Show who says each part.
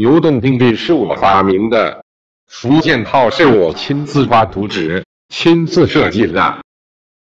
Speaker 1: 牛动定律是我发明的，福建号是我亲自画图纸、亲自设计的。